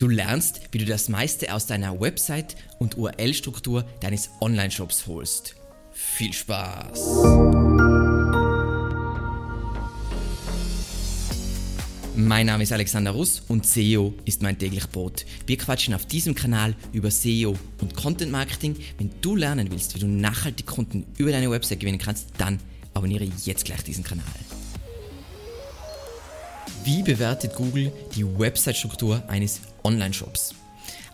Du lernst, wie du das meiste aus deiner Website und URL-Struktur deines Online-Shops holst. Viel Spaß! Mein Name ist Alexander Russ und SEO ist mein täglich Brot. Wir quatschen auf diesem Kanal über SEO und Content Marketing. Wenn du lernen willst, wie du nachhaltig Kunden über deine Website gewinnen kannst, dann abonniere jetzt gleich diesen Kanal. Wie bewertet Google die Website-Struktur eines Online-Shops?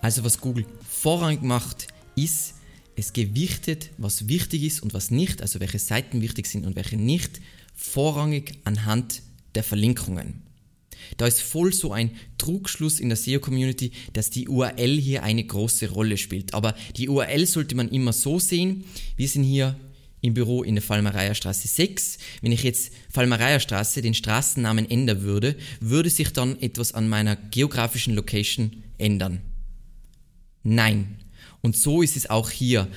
Also was Google vorrangig macht, ist, es gewichtet, was wichtig ist und was nicht, also welche Seiten wichtig sind und welche nicht, vorrangig anhand der Verlinkungen. Da ist voll so ein Trugschluss in der SEO-Community, dass die URL hier eine große Rolle spielt. Aber die URL sollte man immer so sehen. Wir sind hier im Büro in der Fallmereierstraße 6. Wenn ich jetzt Fallmereierstraße den Straßennamen ändern würde, würde sich dann etwas an meiner geografischen Location ändern. Nein. Und so ist es auch hier.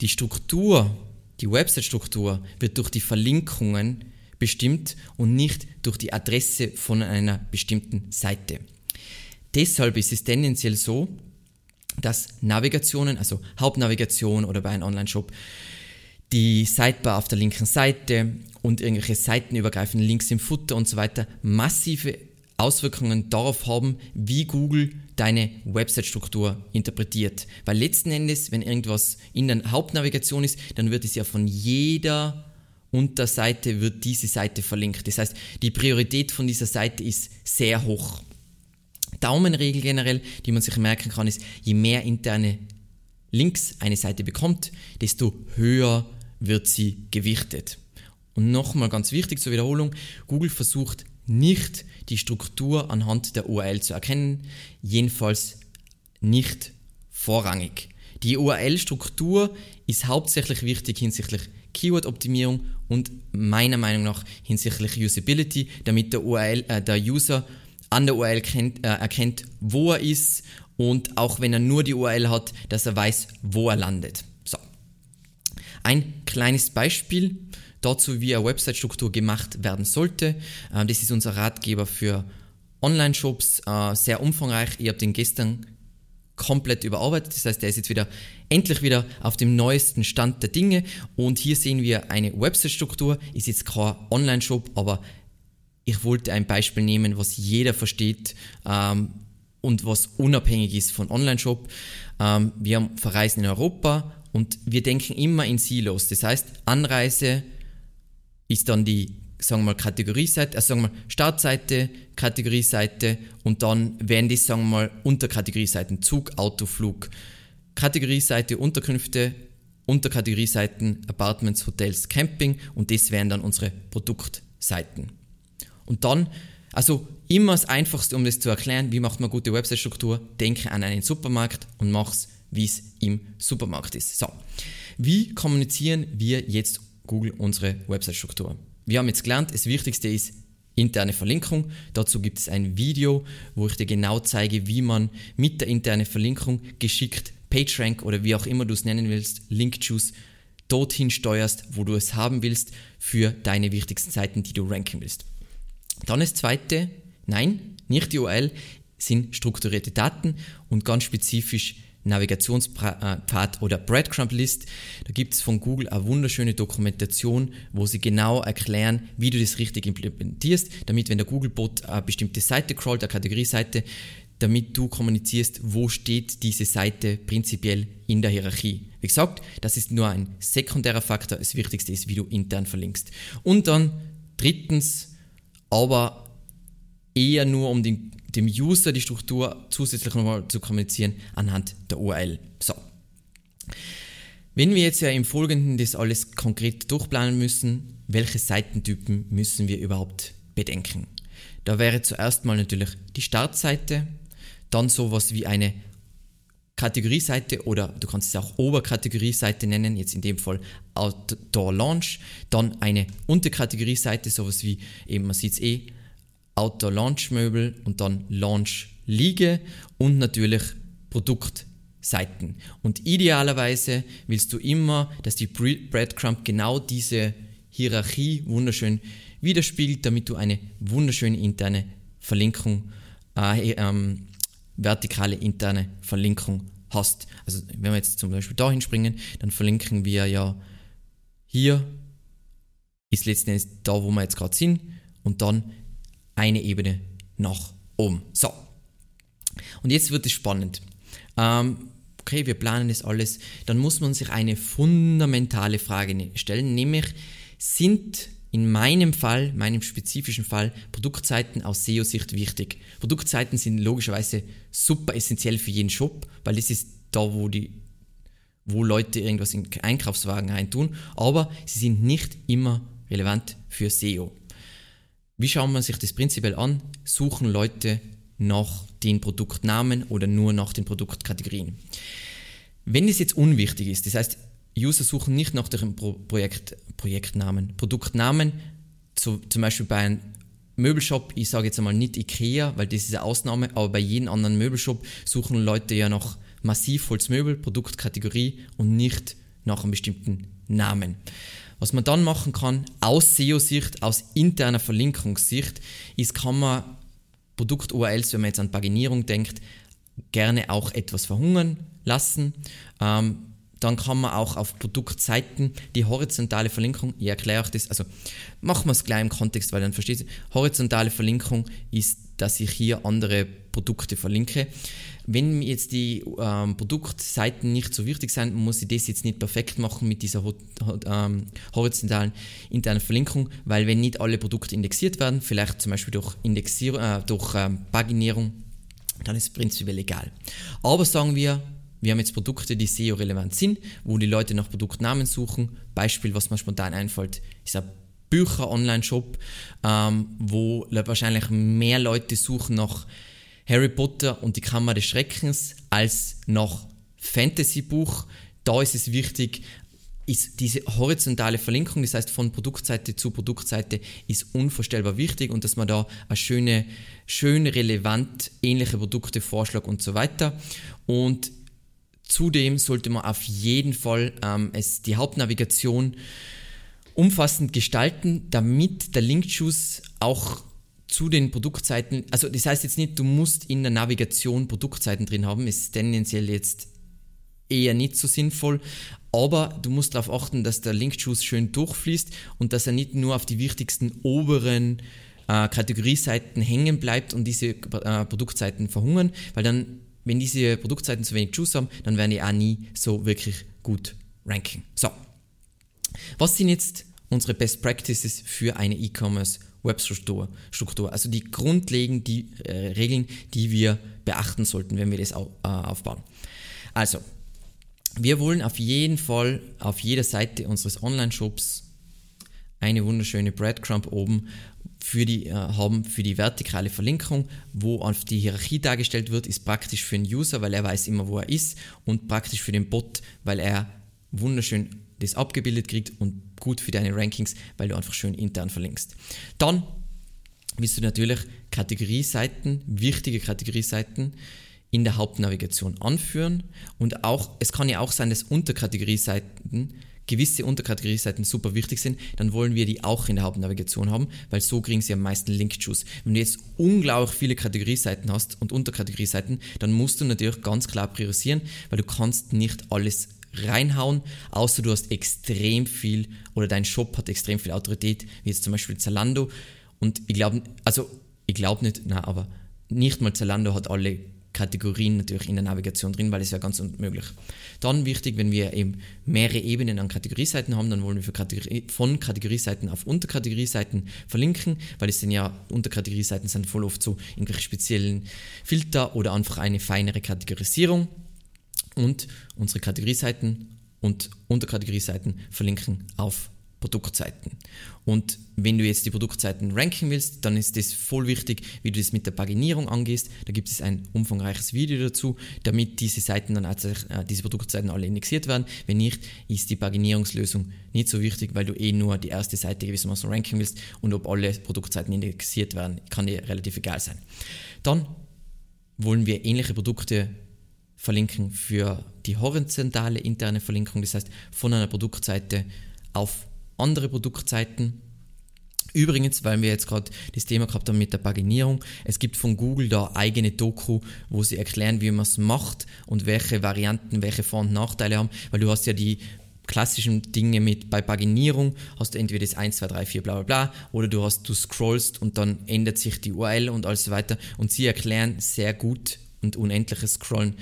Die Struktur, die Website-Struktur wird durch die Verlinkungen bestimmt und nicht durch die Adresse von einer bestimmten Seite. Deshalb ist es tendenziell so, dass Navigationen, also Hauptnavigation oder bei einem Online-Shop, die Sidebar auf der linken Seite und irgendwelche seitenübergreifenden Links im Footer und so weiter massive Auswirkungen darauf haben, wie Google deine Website-Struktur interpretiert. Weil letzten Endes, wenn irgendwas in der Hauptnavigation ist, dann wird es ja von jeder Unterseite wird diese Seite verlinkt. Das heißt, die Priorität von dieser Seite ist sehr hoch. Daumenregel generell, die man sich merken kann, ist, je mehr interne Links eine Seite bekommt, desto höher wird sie gewichtet. Und nochmal ganz wichtig zur Wiederholung, Google versucht nicht die Struktur anhand der URL zu erkennen, jedenfalls nicht vorrangig. Die URL-Struktur ist hauptsächlich wichtig hinsichtlich Keyword-Optimierung und meiner Meinung nach hinsichtlich Usability, damit der, URL, äh, der User an der URL kennt, äh, erkennt, wo er ist und auch wenn er nur die URL hat, dass er weiß, wo er landet. Ein kleines Beispiel dazu, wie eine Website-Struktur gemacht werden sollte. Äh, das ist unser Ratgeber für Online-Shops, äh, sehr umfangreich. Ich habe den gestern komplett überarbeitet. Das heißt, der ist jetzt wieder endlich wieder auf dem neuesten Stand der Dinge. Und hier sehen wir eine Website-Struktur. Ist jetzt kein Online-Shop, aber ich wollte ein Beispiel nehmen, was jeder versteht ähm, und was unabhängig ist von Online-Shop. Ähm, wir Verreisen in Europa und wir denken immer in Silos. Das heißt, Anreise ist dann die, sagen wir mal, Kategorieseite, also sagen wir mal, Startseite, Kategorieseite und dann werden die, sagen wir mal, Unterkategorieseiten, Zug, Auto, Flug. Kategorieseite, Unterkünfte, Unterkategorieseiten, Apartments, Hotels, Camping und das wären dann unsere Produktseiten. Und dann, also immer das Einfachste, um das zu erklären, wie macht man gute Website-Struktur, denke an einen Supermarkt und mach's wie es im Supermarkt ist. So, wie kommunizieren wir jetzt Google unsere Website-Struktur? Wir haben jetzt gelernt, das Wichtigste ist interne Verlinkung. Dazu gibt es ein Video, wo ich dir genau zeige, wie man mit der internen Verlinkung geschickt PageRank oder wie auch immer du es nennen willst, Link-Juice dorthin steuerst, wo du es haben willst für deine wichtigsten Seiten, die du ranken willst. Dann das zweite, nein, nicht die URL, sind strukturierte Daten und ganz spezifisch Navigationspfad oder Breadcrumb List. Da gibt es von Google eine wunderschöne Dokumentation, wo sie genau erklären, wie du das richtig implementierst, damit wenn der Google-Bot eine bestimmte Seite crawlt, eine Kategorieseite, damit du kommunizierst, wo steht diese Seite prinzipiell in der Hierarchie. Wie gesagt, das ist nur ein sekundärer Faktor. Das Wichtigste ist, wie du intern verlinkst. Und dann drittens, aber eher nur um den dem User die Struktur zusätzlich nochmal zu kommunizieren anhand der URL. So. Wenn wir jetzt ja im Folgenden das alles konkret durchplanen müssen, welche Seitentypen müssen wir überhaupt bedenken? Da wäre zuerst mal natürlich die Startseite, dann sowas wie eine Kategorieseite oder du kannst es auch Oberkategorieseite nennen, jetzt in dem Fall Outdoor Launch, dann eine Unterkategorieseite, sowas wie eben, man sieht es eh, Outdoor-Launch-Möbel und dann Launch-Liege und natürlich Produktseiten. Und idealerweise willst du immer, dass die Breadcrumb genau diese Hierarchie wunderschön widerspiegelt, damit du eine wunderschöne interne Verlinkung äh, ähm, vertikale interne Verlinkung hast. Also wenn wir jetzt zum Beispiel dahin springen, dann verlinken wir ja hier ist letzten Endes da, wo wir jetzt gerade sind und dann eine Ebene nach oben. So. Und jetzt wird es spannend. Ähm, okay, wir planen das alles. Dann muss man sich eine fundamentale Frage stellen, nämlich sind in meinem Fall, meinem spezifischen Fall, Produktseiten aus SEO-Sicht wichtig. Produktseiten sind logischerweise super essentiell für jeden Shop, weil das ist da, wo die wo Leute irgendwas in Einkaufswagen reintun, aber sie sind nicht immer relevant für SEO. Wie schaut man sich das prinzipiell an? Suchen Leute nach den Produktnamen oder nur nach den Produktkategorien. Wenn es jetzt unwichtig ist, das heißt, User suchen nicht nach dem Pro Projekt, Projektnamen, Produktnamen, so, zum Beispiel bei einem Möbelshop, ich sage jetzt einmal nicht Ikea, weil das ist eine Ausnahme, aber bei jedem anderen Möbelshop suchen Leute ja nach Massivholzmöbel, Produktkategorie und nicht nach einem bestimmten Namen. Was man dann machen kann, aus SEO-Sicht, aus interner Verlinkungssicht, ist, kann man Produkt-URLs, wenn man jetzt an Paginierung denkt, gerne auch etwas verhungern lassen. Ähm, dann kann man auch auf Produktseiten die horizontale Verlinkung, ich erkläre euch das, also machen wir es gleich im Kontext, weil dann versteht ihr, horizontale Verlinkung ist, dass ich hier andere Produkte verlinke. Wenn jetzt die ähm, Produktseiten nicht so wichtig sind, muss ich das jetzt nicht perfekt machen mit dieser ähm, horizontalen internen Verlinkung, weil wenn nicht alle Produkte indexiert werden, vielleicht zum Beispiel durch, Indexierung, äh, durch ähm, Paginierung, dann ist es prinzipiell egal. Aber sagen wir, wir haben jetzt Produkte, die SEO-relevant sind, wo die Leute nach Produktnamen suchen. Beispiel, was mir spontan einfällt, ist ein Bücher-Online-Shop, ähm, wo wahrscheinlich mehr Leute suchen nach Harry Potter und die Kammer des Schreckens als nach Fantasy-Buch. Da ist es wichtig, ist diese horizontale Verlinkung, das heißt von Produktseite zu Produktseite, ist unvorstellbar wichtig und dass man da eine schöne, schön relevant ähnliche Produkte vorschlägt und so weiter. Und Zudem sollte man auf jeden Fall ähm, es, die Hauptnavigation umfassend gestalten, damit der Linkschuss auch zu den Produktseiten, also das heißt jetzt nicht, du musst in der Navigation Produktseiten drin haben, ist tendenziell jetzt eher nicht so sinnvoll, aber du musst darauf achten, dass der Linkschuss schön durchfließt und dass er nicht nur auf die wichtigsten oberen äh, Kategorieseiten hängen bleibt und diese äh, Produktseiten verhungern, weil dann wenn diese Produktseiten zu wenig Juice haben, dann werden die auch nie so wirklich gut ranken. So, was sind jetzt unsere Best Practices für eine E-Commerce Webstruktur? Struktur? Also die grundlegenden äh, Regeln, die wir beachten sollten, wenn wir das au äh, aufbauen. Also, wir wollen auf jeden Fall auf jeder Seite unseres Online-Shops eine wunderschöne Breadcrumb oben für die, äh, haben für die vertikale Verlinkung, wo auf die Hierarchie dargestellt wird, ist praktisch für den User, weil er weiß immer, wo er ist und praktisch für den Bot, weil er wunderschön das abgebildet kriegt und gut für deine Rankings, weil du einfach schön intern verlinkst. Dann willst du natürlich Kategorieseiten, wichtige Kategorieseiten in der Hauptnavigation anführen und auch, es kann ja auch sein, dass Unterkategorieseiten gewisse Unterkategorieseiten super wichtig sind, dann wollen wir die auch in der Hauptnavigation haben, weil so kriegen sie am meisten Link-Juice. Wenn du jetzt unglaublich viele Kategorieseiten hast und Unterkategorieseiten, dann musst du natürlich ganz klar priorisieren, weil du kannst nicht alles reinhauen, außer du hast extrem viel oder dein Shop hat extrem viel Autorität, wie jetzt zum Beispiel Zalando. Und ich glaube, also ich glaube nicht, na, aber nicht mal Zalando hat alle Kategorien natürlich in der Navigation drin, weil es ja ganz unmöglich. Dann wichtig, wenn wir eben mehrere Ebenen an Kategorieseiten haben, dann wollen wir Kategorie, von Kategorieseiten auf Unterkategorieseiten verlinken, weil es sind ja Unterkategorieseiten sind voll oft so irgendwelche speziellen Filter oder einfach eine feinere Kategorisierung. Und unsere Kategorieseiten und Unterkategorieseiten verlinken auf Produktseiten. Und wenn du jetzt die Produktseiten ranken willst, dann ist das voll wichtig, wie du das mit der Paginierung angehst. Da gibt es ein umfangreiches Video dazu, damit diese Seiten dann also, äh, diese Produktseiten alle indexiert werden. Wenn nicht, ist die Paginierungslösung nicht so wichtig, weil du eh nur die erste Seite gewissermaßen ranken willst und ob alle Produktseiten indexiert werden, kann dir relativ egal sein. Dann wollen wir ähnliche Produkte verlinken für die horizontale interne Verlinkung, das heißt von einer Produktseite auf andere Produktseiten. Übrigens, weil wir jetzt gerade das Thema gehabt haben mit der Paginierung, es gibt von Google da eigene Doku, wo sie erklären, wie man es macht und welche Varianten, welche Vor- und Nachteile haben, weil du hast ja die klassischen Dinge mit bei Paginierung hast du entweder das 1, 2, 3, 4, bla bla bla oder du hast, du scrollst und dann ändert sich die URL und alles so weiter und sie erklären sehr gut und unendliches Scrollen,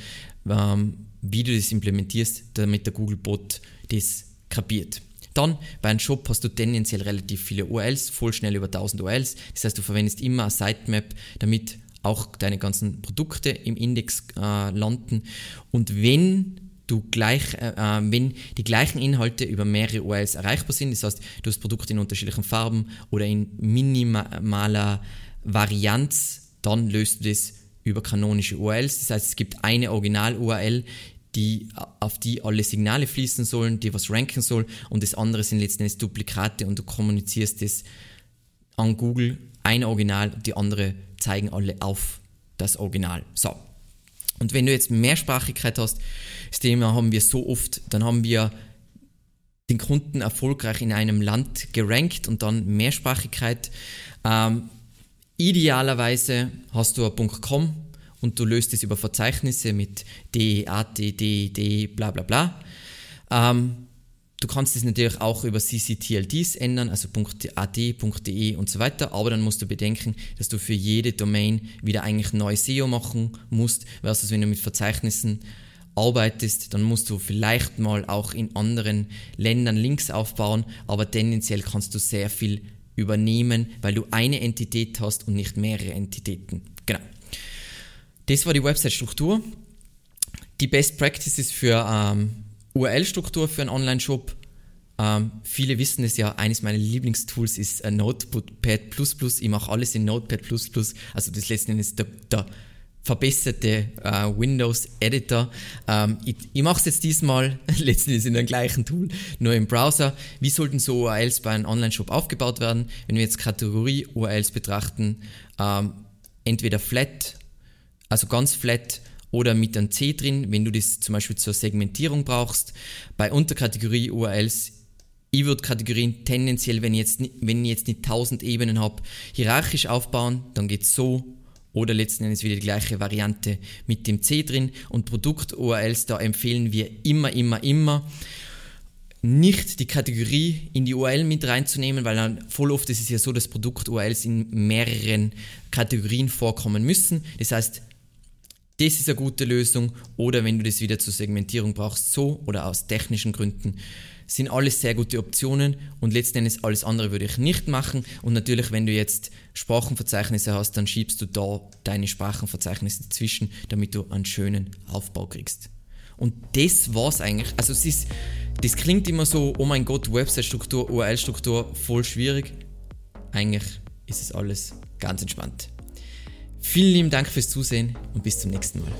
ähm, wie du das implementierst, damit der Google Bot das kapiert. Dann bei einem Shop hast du tendenziell relativ viele URLs, voll schnell über 1000 URLs. Das heißt, du verwendest immer eine Sitemap, damit auch deine ganzen Produkte im Index äh, landen. Und wenn du gleich, äh, äh wenn die gleichen Inhalte über mehrere URLs erreichbar sind, das heißt, du hast Produkte in unterschiedlichen Farben oder in minimaler Varianz, dann löst du das über kanonische URLs. Das heißt, es gibt eine Original-URL, die, auf die alle Signale fließen sollen, die was ranken soll und das andere sind letztendlich Duplikate und du kommunizierst das an Google, ein Original die andere zeigen alle auf das Original. So. Und wenn du jetzt Mehrsprachigkeit hast, das Thema haben wir so oft, dann haben wir den Kunden erfolgreich in einem Land gerankt und dann Mehrsprachigkeit. Ähm, idealerweise hast du ein .com und du löst es über Verzeichnisse mit D, AT, D, D, bla bla bla. Ähm, du kannst es natürlich auch über CCTLDs ändern, also .at, .de und so weiter, aber dann musst du bedenken, dass du für jede Domain wieder eigentlich neu SEO machen musst, versus wenn du mit Verzeichnissen arbeitest, dann musst du vielleicht mal auch in anderen Ländern Links aufbauen, aber tendenziell kannst du sehr viel übernehmen, weil du eine Entität hast und nicht mehrere Entitäten. Das war die Website-Struktur. Die Best Practices für ähm, URL-Struktur für einen Online-Shop. Ähm, viele wissen es ja, eines meiner Lieblingstools ist äh, Notepad++. Ich mache alles in Notepad++. Also das letzten Endes der, der verbesserte äh, Windows-Editor. Ähm, ich, ich mache es jetzt diesmal letzten in dem gleichen Tool, nur im Browser. Wie sollten so URLs bei einem Online-Shop aufgebaut werden? Wenn wir jetzt Kategorie-URLs betrachten, ähm, entweder flat also ganz flat oder mit einem C drin, wenn du das zum Beispiel zur Segmentierung brauchst. Bei Unterkategorie URLs, ich würde Kategorien tendenziell, wenn ich jetzt, wenn ich jetzt nicht 1000 Ebenen habe, hierarchisch aufbauen, dann geht es so. Oder letzten Endes wieder die gleiche Variante mit dem C drin. Und Produkt-URLs, da empfehlen wir immer, immer, immer nicht die Kategorie in die URL mit reinzunehmen, weil dann voll oft ist es ja so, dass Produkt-URLs in mehreren Kategorien vorkommen müssen. Das heißt, das ist eine gute Lösung. Oder wenn du das wieder zur Segmentierung brauchst, so oder aus technischen Gründen, sind alles sehr gute Optionen und letzten Endes alles andere würde ich nicht machen. Und natürlich, wenn du jetzt Sprachenverzeichnisse hast, dann schiebst du da deine Sprachenverzeichnisse dazwischen, damit du einen schönen Aufbau kriegst. Und das war's eigentlich. Also es ist, das klingt immer so, oh mein Gott, Website-Struktur, URL-Struktur, voll schwierig. Eigentlich ist es alles ganz entspannt. Vielen lieben Dank fürs Zusehen und bis zum nächsten Mal.